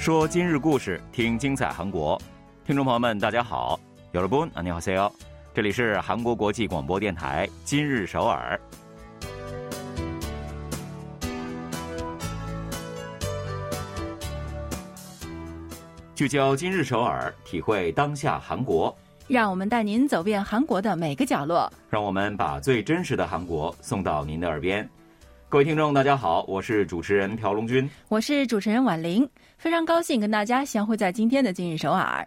说今日故事，听精彩韩国。听众朋友们，大家好，여러분안녕하세요。这里是韩国国际广播电台今日首尔。聚焦今日首尔，体会当下韩国。让我们带您走遍韩国的每个角落。让我们把最真实的韩国送到您的耳边。 各位听众，大家好，我是主持人朴龙军，我是主持人婉玲，非常高兴跟大家相会在今天的今日首尔。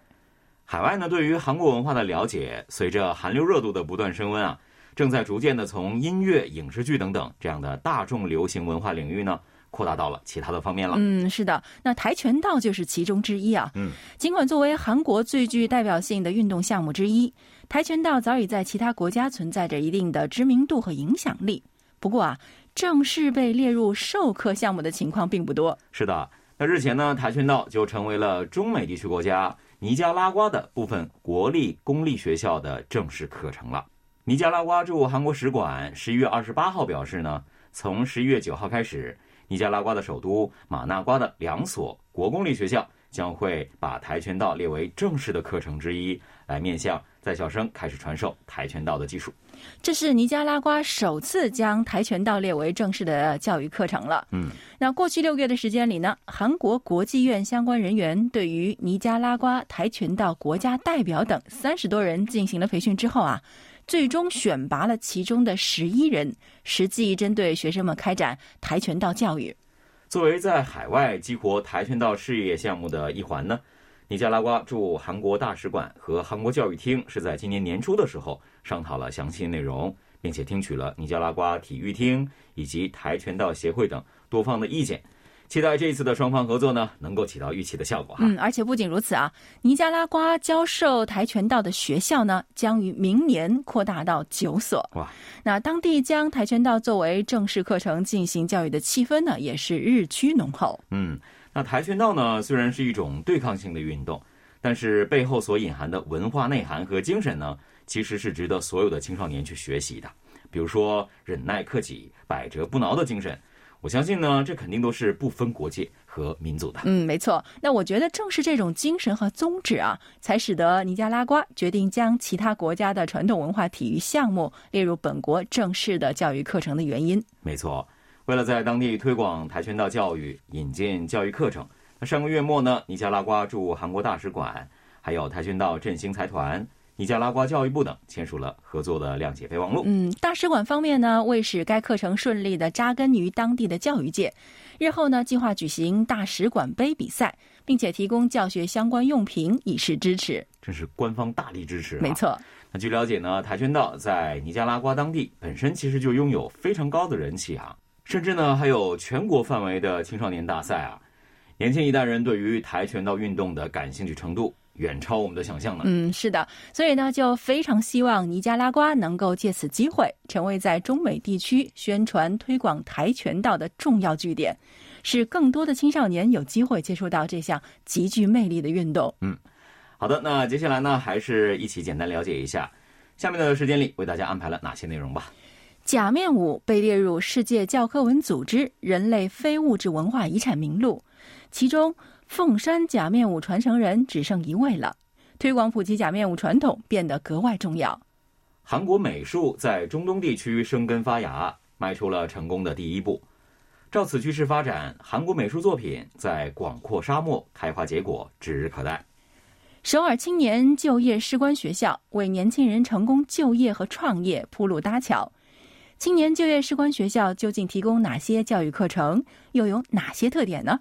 海外呢，对于韩国文化的了解，随着韩流热度的不断升温啊，正在逐渐的从音乐、影视剧等等这样的大众流行文化领域呢。扩大到了其他的方面了。嗯，是的，那跆拳道就是其中之一啊。嗯，尽管作为韩国最具代表性的运动项目之一，跆拳道早已在其他国家存在着一定的知名度和影响力。不过啊，正式被列入授课项目的情况并不多。是的，那日前呢，跆拳道就成为了中美地区国家尼加拉瓜的部分国立公立学校的正式课程了。尼加拉瓜驻韩国使馆十一月二十八号表示呢，从十一月九号开始。尼加拉瓜的首都马纳瓜的两所国公立学校将会把跆拳道列为正式的课程之一，来面向在校生开始传授跆拳道的技术。这是尼加拉瓜首次将跆拳道列为正式的教育课程了。嗯，那过去六个月的时间里呢，韩国国际院相关人员对于尼加拉瓜跆拳道国家代表等三十多人进行了培训之后啊。最终选拔了其中的十一人，实际针对学生们开展跆拳道教育。作为在海外激活跆拳道事业项目的一环呢，尼加拉瓜驻韩国大使馆和韩国教育厅是在今年年初的时候商讨了详细内容，并且听取了尼加拉瓜体育厅以及跆拳道协会等多方的意见。期待这一次的双方合作呢，能够起到预期的效果哈。嗯，而且不仅如此啊，尼加拉瓜教授跆拳道的学校呢，将于明年扩大到九所。哇，那当地将跆拳道作为正式课程进行教育的气氛呢，也是日趋浓厚。嗯，那跆拳道呢，虽然是一种对抗性的运动，但是背后所隐含的文化内涵和精神呢，其实是值得所有的青少年去学习的。比如说忍耐、克己、百折不挠的精神。我相信呢，这肯定都是不分国界和民族的。嗯，没错。那我觉得正是这种精神和宗旨啊，才使得尼加拉瓜决定将其他国家的传统文化体育项目列入本国正式的教育课程的原因。没错，为了在当地推广跆拳道教育，引进教育课程，那上个月末呢，尼加拉瓜驻韩国大使馆还有跆拳道振兴财团。尼加拉瓜教育部等签署了合作的谅解备忘录。嗯，大使馆方面呢，为使该课程顺利的扎根于当地的教育界，日后呢，计划举行大使馆杯比赛，并且提供教学相关用品以示支持。这是官方大力支持。没错。那据了解呢，跆拳道在尼加拉瓜当地本身其实就拥有非常高的人气啊，甚至呢还有全国范围的青少年大赛啊，年轻一代人对于跆拳道运动的感兴趣程度。远超我们的想象呢。嗯，是的，所以呢，就非常希望尼加拉瓜能够借此机会，成为在中美地区宣传推广跆拳道的重要据点，使更多的青少年有机会接触到这项极具魅力的运动。嗯，好的，那接下来呢，还是一起简单了解一下，下面的时间里为大家安排了哪些内容吧。假面舞被列入世界教科文组织人类非物质文化遗产名录，其中。凤山假面舞传承人只剩一位了，推广普及假面舞传统变得格外重要。韩国美术在中东地区生根发芽，迈出了成功的第一步。照此趋势发展，韩国美术作品在广阔沙漠开花结果指日可待。首尔青年就业士官学校为年轻人成功就业和创业铺路搭桥。青年就业士官学校究竟提供哪些教育课程，又有哪些特点呢？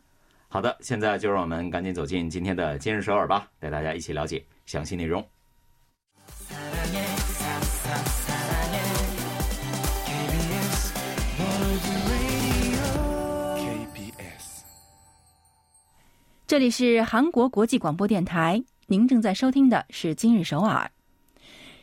好的，现在就让我们赶紧走进今天的今日首尔吧，带大家一起了解详细内容。这里是韩国国际广播电台，您正在收听的是今日首尔。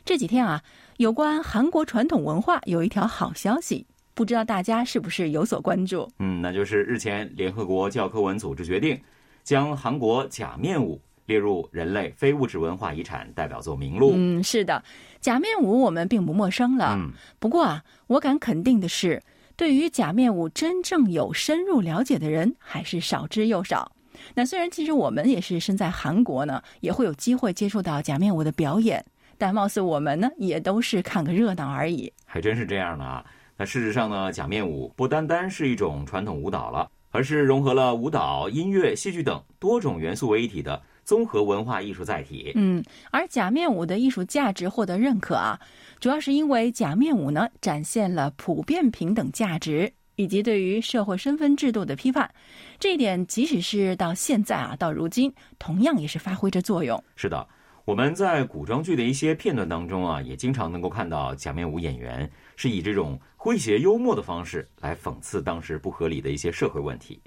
这几天啊，有关韩国传统文化有一条好消息。不知道大家是不是有所关注？嗯，那就是日前联合国教科文组织决定，将韩国假面舞列入人类非物质文化遗产代表作名录。嗯，是的，假面舞我们并不陌生了。嗯，不过啊，我敢肯定的是，对于假面舞真正有深入了解的人还是少之又少。那虽然其实我们也是身在韩国呢，也会有机会接触到假面舞的表演，但貌似我们呢也都是看个热闹而已。还真是这样的啊！那事实上呢，假面舞不单单是一种传统舞蹈了，而是融合了舞蹈、音乐、戏剧等多种元素为一体的综合文化艺术载体。嗯，而假面舞的艺术价值获得认可啊，主要是因为假面舞呢展现了普遍平等价值。以及对于社会身份制度的批判，这一点即使是到现在啊，到如今同样也是发挥着作用。是的，我们在古装剧的一些片段当中啊，也经常能够看到假面舞演员是以这种诙谐幽默的方式来讽刺当时不合理的一些社会问题。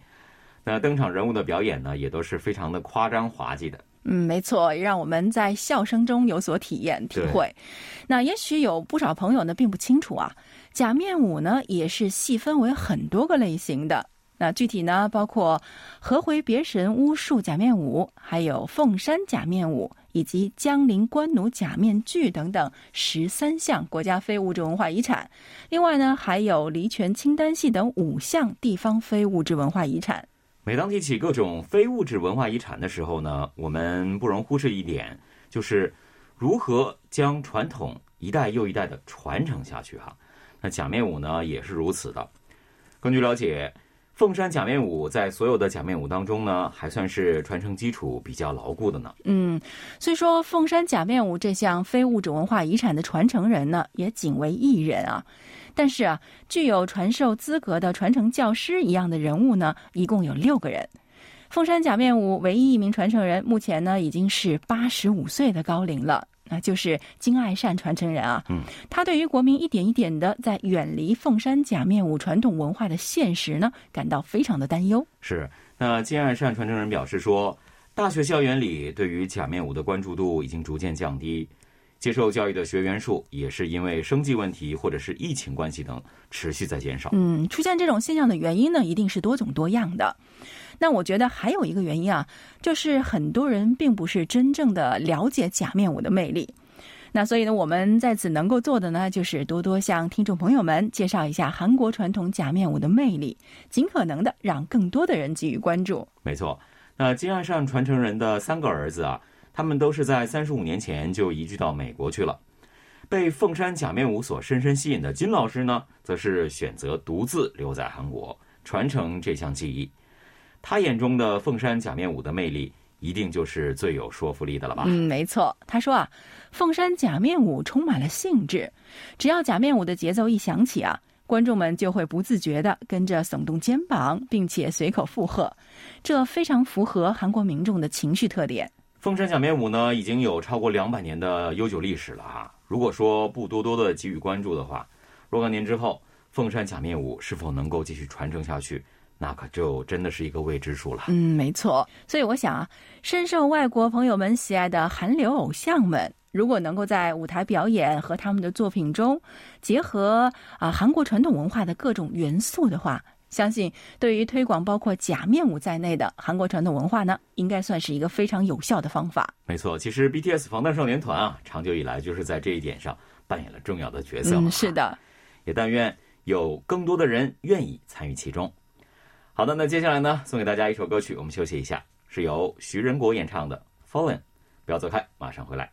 那登场人物的表演呢，也都是非常的夸张滑稽的。嗯，没错，让我们在笑声中有所体验体会。那也许有不少朋友呢，并不清楚啊。假面舞呢，也是细分为很多个类型的。那具体呢，包括合回别神巫术假面舞，还有凤山假面舞，以及江陵官奴假面具等等十三项国家非物质文化遗产。另外呢，还有离泉清单戏等五项地方非物质文化遗产。每当提起各种非物质文化遗产的时候呢，我们不容忽视一点，就是如何将传统一代又一代的传承下去哈。那假面舞呢也是如此的。根据了解，凤山假面舞在所有的假面舞当中呢，还算是传承基础比较牢固的呢。嗯，虽说凤山假面舞这项非物质文化遗产的传承人呢，也仅为一人啊，但是啊，具有传授资格的传承教师一样的人物呢，一共有六个人。凤山假面舞唯一一名传承人，目前呢已经是八十五岁的高龄了。那就是金爱善传承人啊，嗯，他对于国民一点一点的在远离凤山假面舞传统文化的现实呢，感到非常的担忧。是，那金爱善传承人表示说，大学校园里对于假面舞的关注度已经逐渐降低，接受教育的学员数也是因为生计问题或者是疫情关系等持续在减少。嗯，出现这种现象的原因呢，一定是多种多样的。那我觉得还有一个原因啊，就是很多人并不是真正的了解假面舞的魅力。那所以呢，我们在此能够做的呢，就是多多向听众朋友们介绍一下韩国传统假面舞的魅力，尽可能的让更多的人给予关注。没错，那金爱善传承人的三个儿子啊，他们都是在三十五年前就移居到美国去了。被凤山假面舞所深深吸引的金老师呢，则是选择独自留在韩国，传承这项技艺。他眼中的凤山假面舞的魅力，一定就是最有说服力的了吧？嗯，没错。他说啊，凤山假面舞充满了兴致，只要假面舞的节奏一响起啊，观众们就会不自觉的跟着耸动肩膀，并且随口附和，这非常符合韩国民众的情绪特点。凤山假面舞呢，已经有超过两百年的悠久历史了哈。如果说不多多的给予关注的话，若干年之后，凤山假面舞是否能够继续传承下去？那可就真的是一个未知数了。嗯，没错。所以我想啊，深受外国朋友们喜爱的韩流偶像们，如果能够在舞台表演和他们的作品中结合啊韩国传统文化的各种元素的话，相信对于推广包括假面舞在内的韩国传统文化呢，应该算是一个非常有效的方法。没错，其实 BTS 防弹少年团啊，长久以来就是在这一点上扮演了重要的角色。嗯，是的。也但愿有更多的人愿意参与其中。好的，那接下来呢，送给大家一首歌曲，我们休息一下，是由徐仁国演唱的《Fallen》，不要走开，马上回来。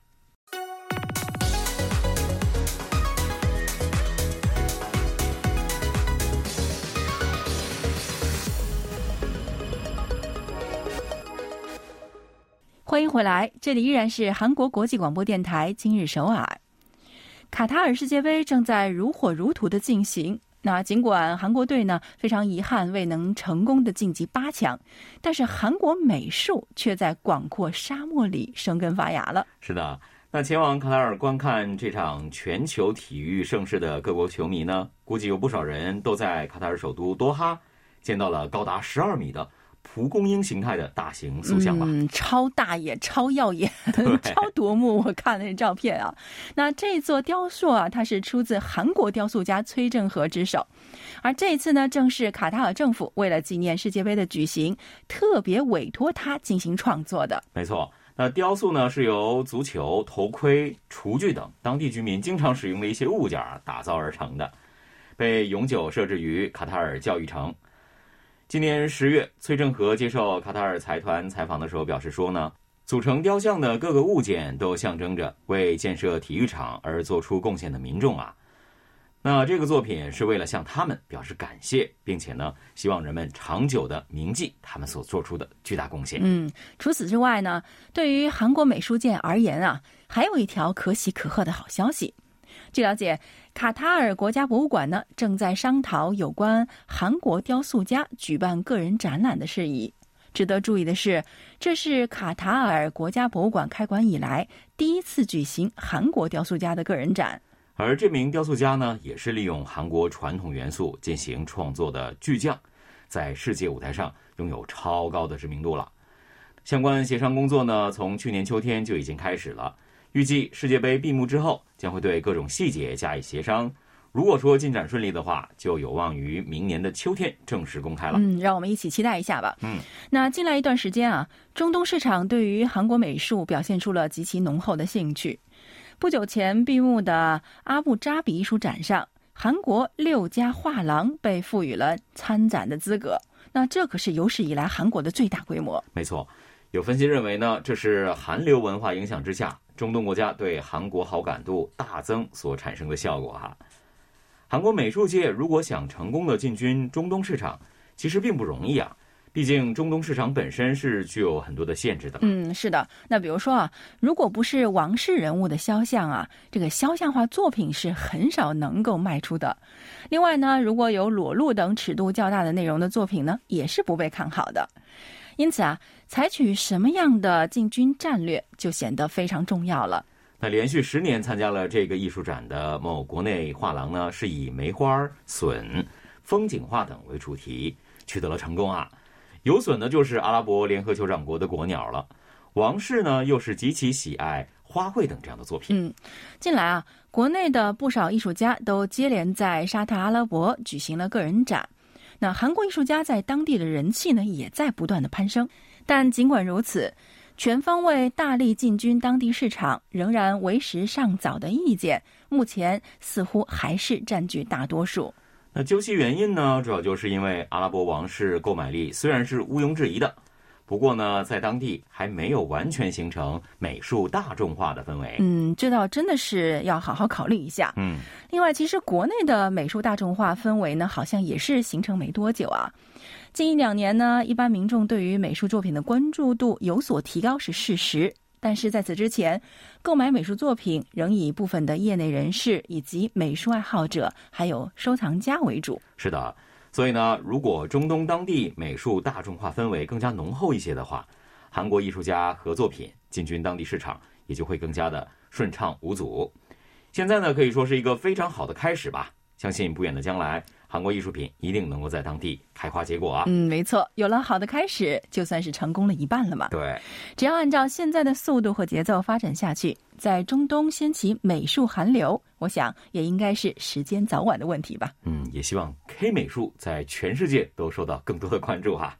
欢迎回来，这里依然是韩国国际广播电台今日首尔。卡塔尔世界杯正在如火如荼的进行。那尽管韩国队呢非常遗憾未能成功的晋级八强，但是韩国美术却在广阔沙漠里生根发芽了。是的，那前往卡塔尔观看这场全球体育盛事的各国球迷呢，估计有不少人都在卡塔尔首都多哈见到了高达十二米的。蒲公英形态的大型塑像吧，嗯，超大也超耀眼，超夺目。我看那照片啊，那这座雕塑啊，它是出自韩国雕塑家崔正和之手，而这一次呢，正是卡塔尔政府为了纪念世界杯的举行，特别委托他进行创作的。没错，那雕塑呢是由足球、头盔、厨具等当地居民经常使用的一些物件打造而成的，被永久设置于卡塔尔教育城。今年十月，崔正和接受卡塔尔财团采访的时候表示说呢，组成雕像的各个物件都象征着为建设体育场而做出贡献的民众啊。那这个作品是为了向他们表示感谢，并且呢，希望人们长久的铭记他们所做出的巨大贡献。嗯，除此之外呢，对于韩国美术界而言啊，还有一条可喜可贺的好消息。据了解，卡塔尔国家博物馆呢正在商讨有关韩国雕塑家举办个人展览的事宜。值得注意的是，这是卡塔尔国家博物馆开馆以来第一次举行韩国雕塑家的个人展。而这名雕塑家呢，也是利用韩国传统元素进行创作的巨匠，在世界舞台上拥有超高的知名度了。相关协商工作呢，从去年秋天就已经开始了。预计世界杯闭幕之后，将会对各种细节加以协商。如果说进展顺利的话，就有望于明年的秋天正式公开了。嗯，让我们一起期待一下吧。嗯，那近来一段时间啊，中东市场对于韩国美术表现出了极其浓厚的兴趣。不久前闭幕的阿布扎比艺术展上，韩国六家画廊被赋予了参展的资格。那这可是有史以来韩国的最大规模。没错，有分析认为呢，这是韩流文化影响之下，中东国家对韩国好感度大增所产生的效果哈。韩国美术界如果想成功的进军中东市场，其实并不容易啊。毕竟，中东市场本身是具有很多的限制的。嗯，是的。那比如说啊，如果不是王室人物的肖像啊，这个肖像画作品是很少能够卖出的。另外呢，如果有裸露等尺度较大的内容的作品呢，也是不被看好的。因此啊，采取什么样的进军战略就显得非常重要了。那连续十年参加了这个艺术展的某国内画廊呢，是以梅花、笋、风景画等为主题，取得了成功啊。有损呢就是阿拉伯联合酋长国的国鸟了，王室呢又是极其喜爱花卉等这样的作品。嗯，近来啊，国内的不少艺术家都接连在沙特阿拉伯举行了个人展，那韩国艺术家在当地的人气呢也在不断的攀升。但尽管如此，全方位大力进军当地市场仍然为时尚早的意见，目前似乎还是占据大多数。那究其原因呢，主要就是因为阿拉伯王室购买力虽然是毋庸置疑的，不过呢，在当地还没有完全形成美术大众化的氛围。嗯，这倒真的是要好好考虑一下。嗯，另外，其实国内的美术大众化氛围呢，好像也是形成没多久啊。近一两年呢，一般民众对于美术作品的关注度有所提高是事实。但是在此之前，购买美术作品仍以部分的业内人士以及美术爱好者，还有收藏家为主。是的，所以呢，如果中东当地美术大众化氛围更加浓厚一些的话，韩国艺术家和作品进军当地市场也就会更加的顺畅无阻。现在呢，可以说是一个非常好的开始吧。相信不远的将来。韩国艺术品一定能够在当地开花结果啊！嗯，没错，有了好的开始，就算是成功了一半了嘛。对，只要按照现在的速度和节奏发展下去，在中东掀起美术寒流，我想也应该是时间早晚的问题吧。嗯，也希望 K 美术在全世界都受到更多的关注哈。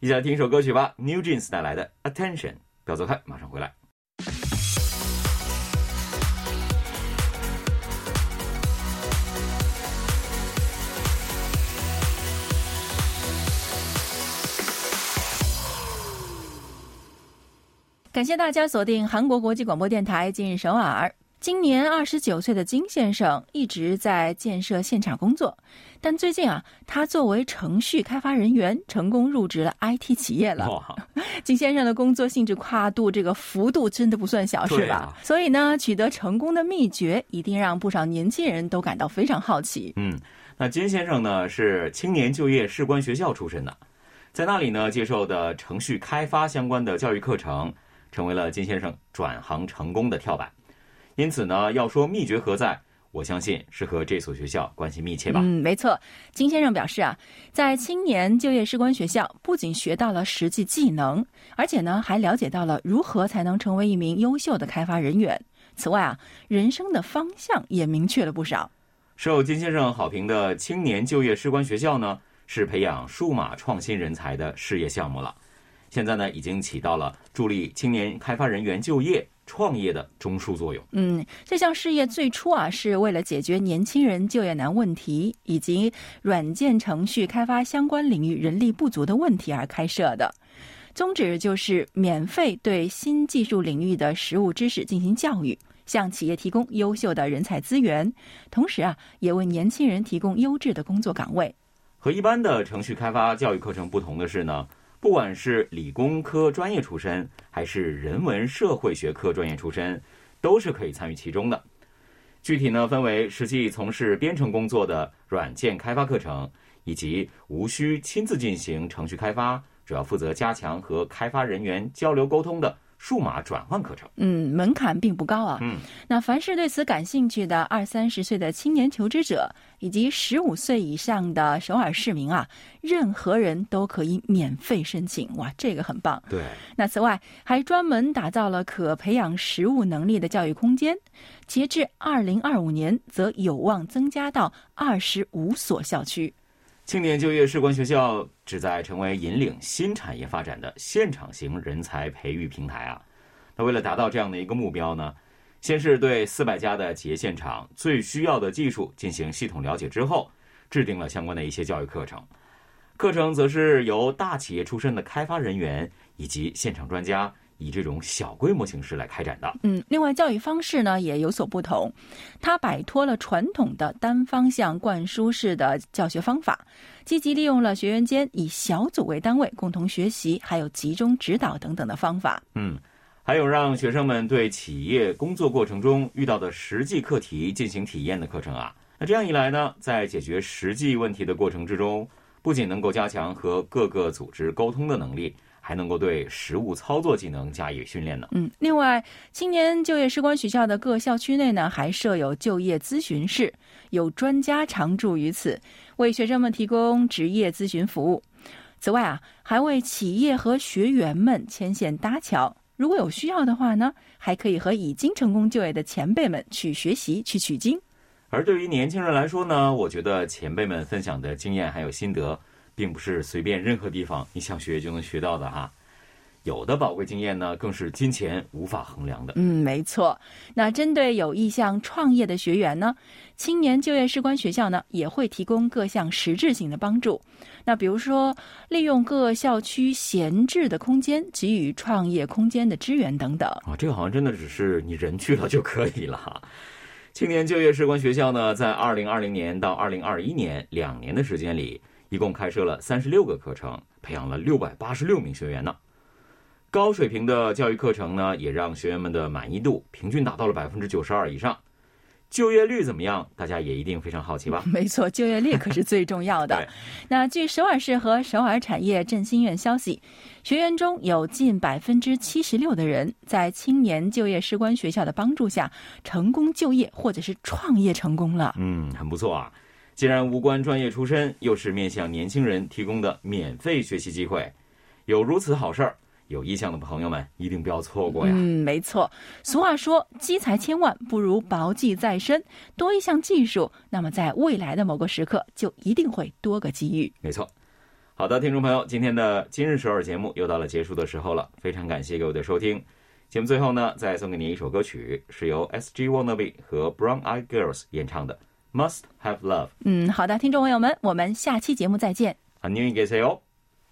一起来听一首歌曲吧，New Jeans 带来的 Attention，不要走开，马上回来。感谢大家锁定韩国国际广播电台今日首尔。今年二十九岁的金先生一直在建设现场工作，但最近啊，他作为程序开发人员成功入职了 IT 企业了。金先生的工作性质跨度这个幅度真的不算小，是吧？所以呢，取得成功的秘诀一定让不少年轻人都感到非常好奇。嗯，那金先生呢是青年就业士官学校出身的，在那里呢接受的程序开发相关的教育课程。成为了金先生转行成功的跳板，因此呢，要说秘诀何在，我相信是和这所学校关系密切吧。嗯，没错。金先生表示啊，在青年就业士官学校，不仅学到了实际技能，而且呢，还了解到了如何才能成为一名优秀的开发人员。此外啊，人生的方向也明确了不少。受金先生好评的青年就业士官学校呢，是培养数码创新人才的事业项目了。现在呢，已经起到了助力青年开发人员就业、创业的中枢作用。嗯，这项事业最初啊是为了解决年轻人就业难问题以及软件程序开发相关领域人力不足的问题而开设的。宗旨就是免费对新技术领域的实务知识进行教育，向企业提供优秀的人才资源，同时啊，也为年轻人提供优质的工作岗位。和一般的程序开发教育课程不同的是呢，不管是理工科专业出身，还是人文社会学科专业出身，都是可以参与其中的。具体呢，分为实际从事编程工作的软件开发课程，以及无需亲自进行程序开发。主要负责加强和开发人员交流沟通的数码转换课程。嗯，门槛并不高啊。嗯，那凡是对此感兴趣的二三十岁的青年求职者，以及十五岁以上的首尔市民啊，任何人都可以免费申请。哇，这个很棒。对。那此外，还专门打造了可培养实务能力的教育空间。截至二零二五年，则有望增加到二十五所校区。青年就业士官学校旨在成为引领新产业发展的现场型人才培育平台啊。那为了达到这样的一个目标呢，先是对四百家的企业现场最需要的技术进行系统了解之后，制定了相关的一些教育课程。课程则是由大企业出身的开发人员以及现场专家。以这种小规模形式来开展的。嗯，另外教育方式呢也有所不同，它摆脱了传统的单方向灌输式的教学方法，积极利用了学员间以小组为单位共同学习，还有集中指导等等的方法。嗯，还有让学生们对企业工作过程中遇到的实际课题进行体验的课程啊。那这样一来呢，在解决实际问题的过程之中，不仅能够加强和各个组织沟通的能力。还能够对实物操作技能加以训练呢。嗯，另外，青年就业士官学校的各校区内呢，还设有就业咨询室，有专家常驻于此，为学生们提供职业咨询服务。此外啊，还为企业和学员们牵线搭桥。如果有需要的话呢，还可以和已经成功就业的前辈们去学习、去取经。而对于年轻人来说呢，我觉得前辈们分享的经验还有心得。并不是随便任何地方你想学就能学到的哈，有的宝贵经验呢，更是金钱无法衡量的。嗯，没错。那针对有意向创业的学员呢，青年就业士官学校呢也会提供各项实质性的帮助。那比如说，利用各校区闲置的空间，给予创业空间的支援等等。啊，这个好像真的只是你人去了就可以了哈。青年就业士官学校呢，在二零二零年到二零二一年两年的时间里。一共开设了三十六个课程，培养了六百八十六名学员呢。高水平的教育课程呢，也让学员们的满意度平均达到了百分之九十二以上。就业率怎么样？大家也一定非常好奇吧？没错，就业率可是最重要的。那据首尔市和首尔产业振兴院消息，学员中有近百分之七十六的人在青年就业士官学校的帮助下成功就业或者是创业成功了。嗯，很不错啊。既然无关专业出身，又是面向年轻人提供的免费学习机会，有如此好事儿，有意向的朋友们一定不要错过呀！嗯，没错。俗话说，积财千万不如薄技在身，多一项技术，那么在未来的某个时刻，就一定会多个机遇。没错。好的，听众朋友，今天的今日首尔节目又到了结束的时候了，非常感谢各位的收听。节目最后呢，再送给您一首歌曲，是由 S.G. Wannabe 和 Brown Eyed Girls 演唱的。Must have love。嗯，好的，听众朋友们，我们下期节目再见。안녕히계세요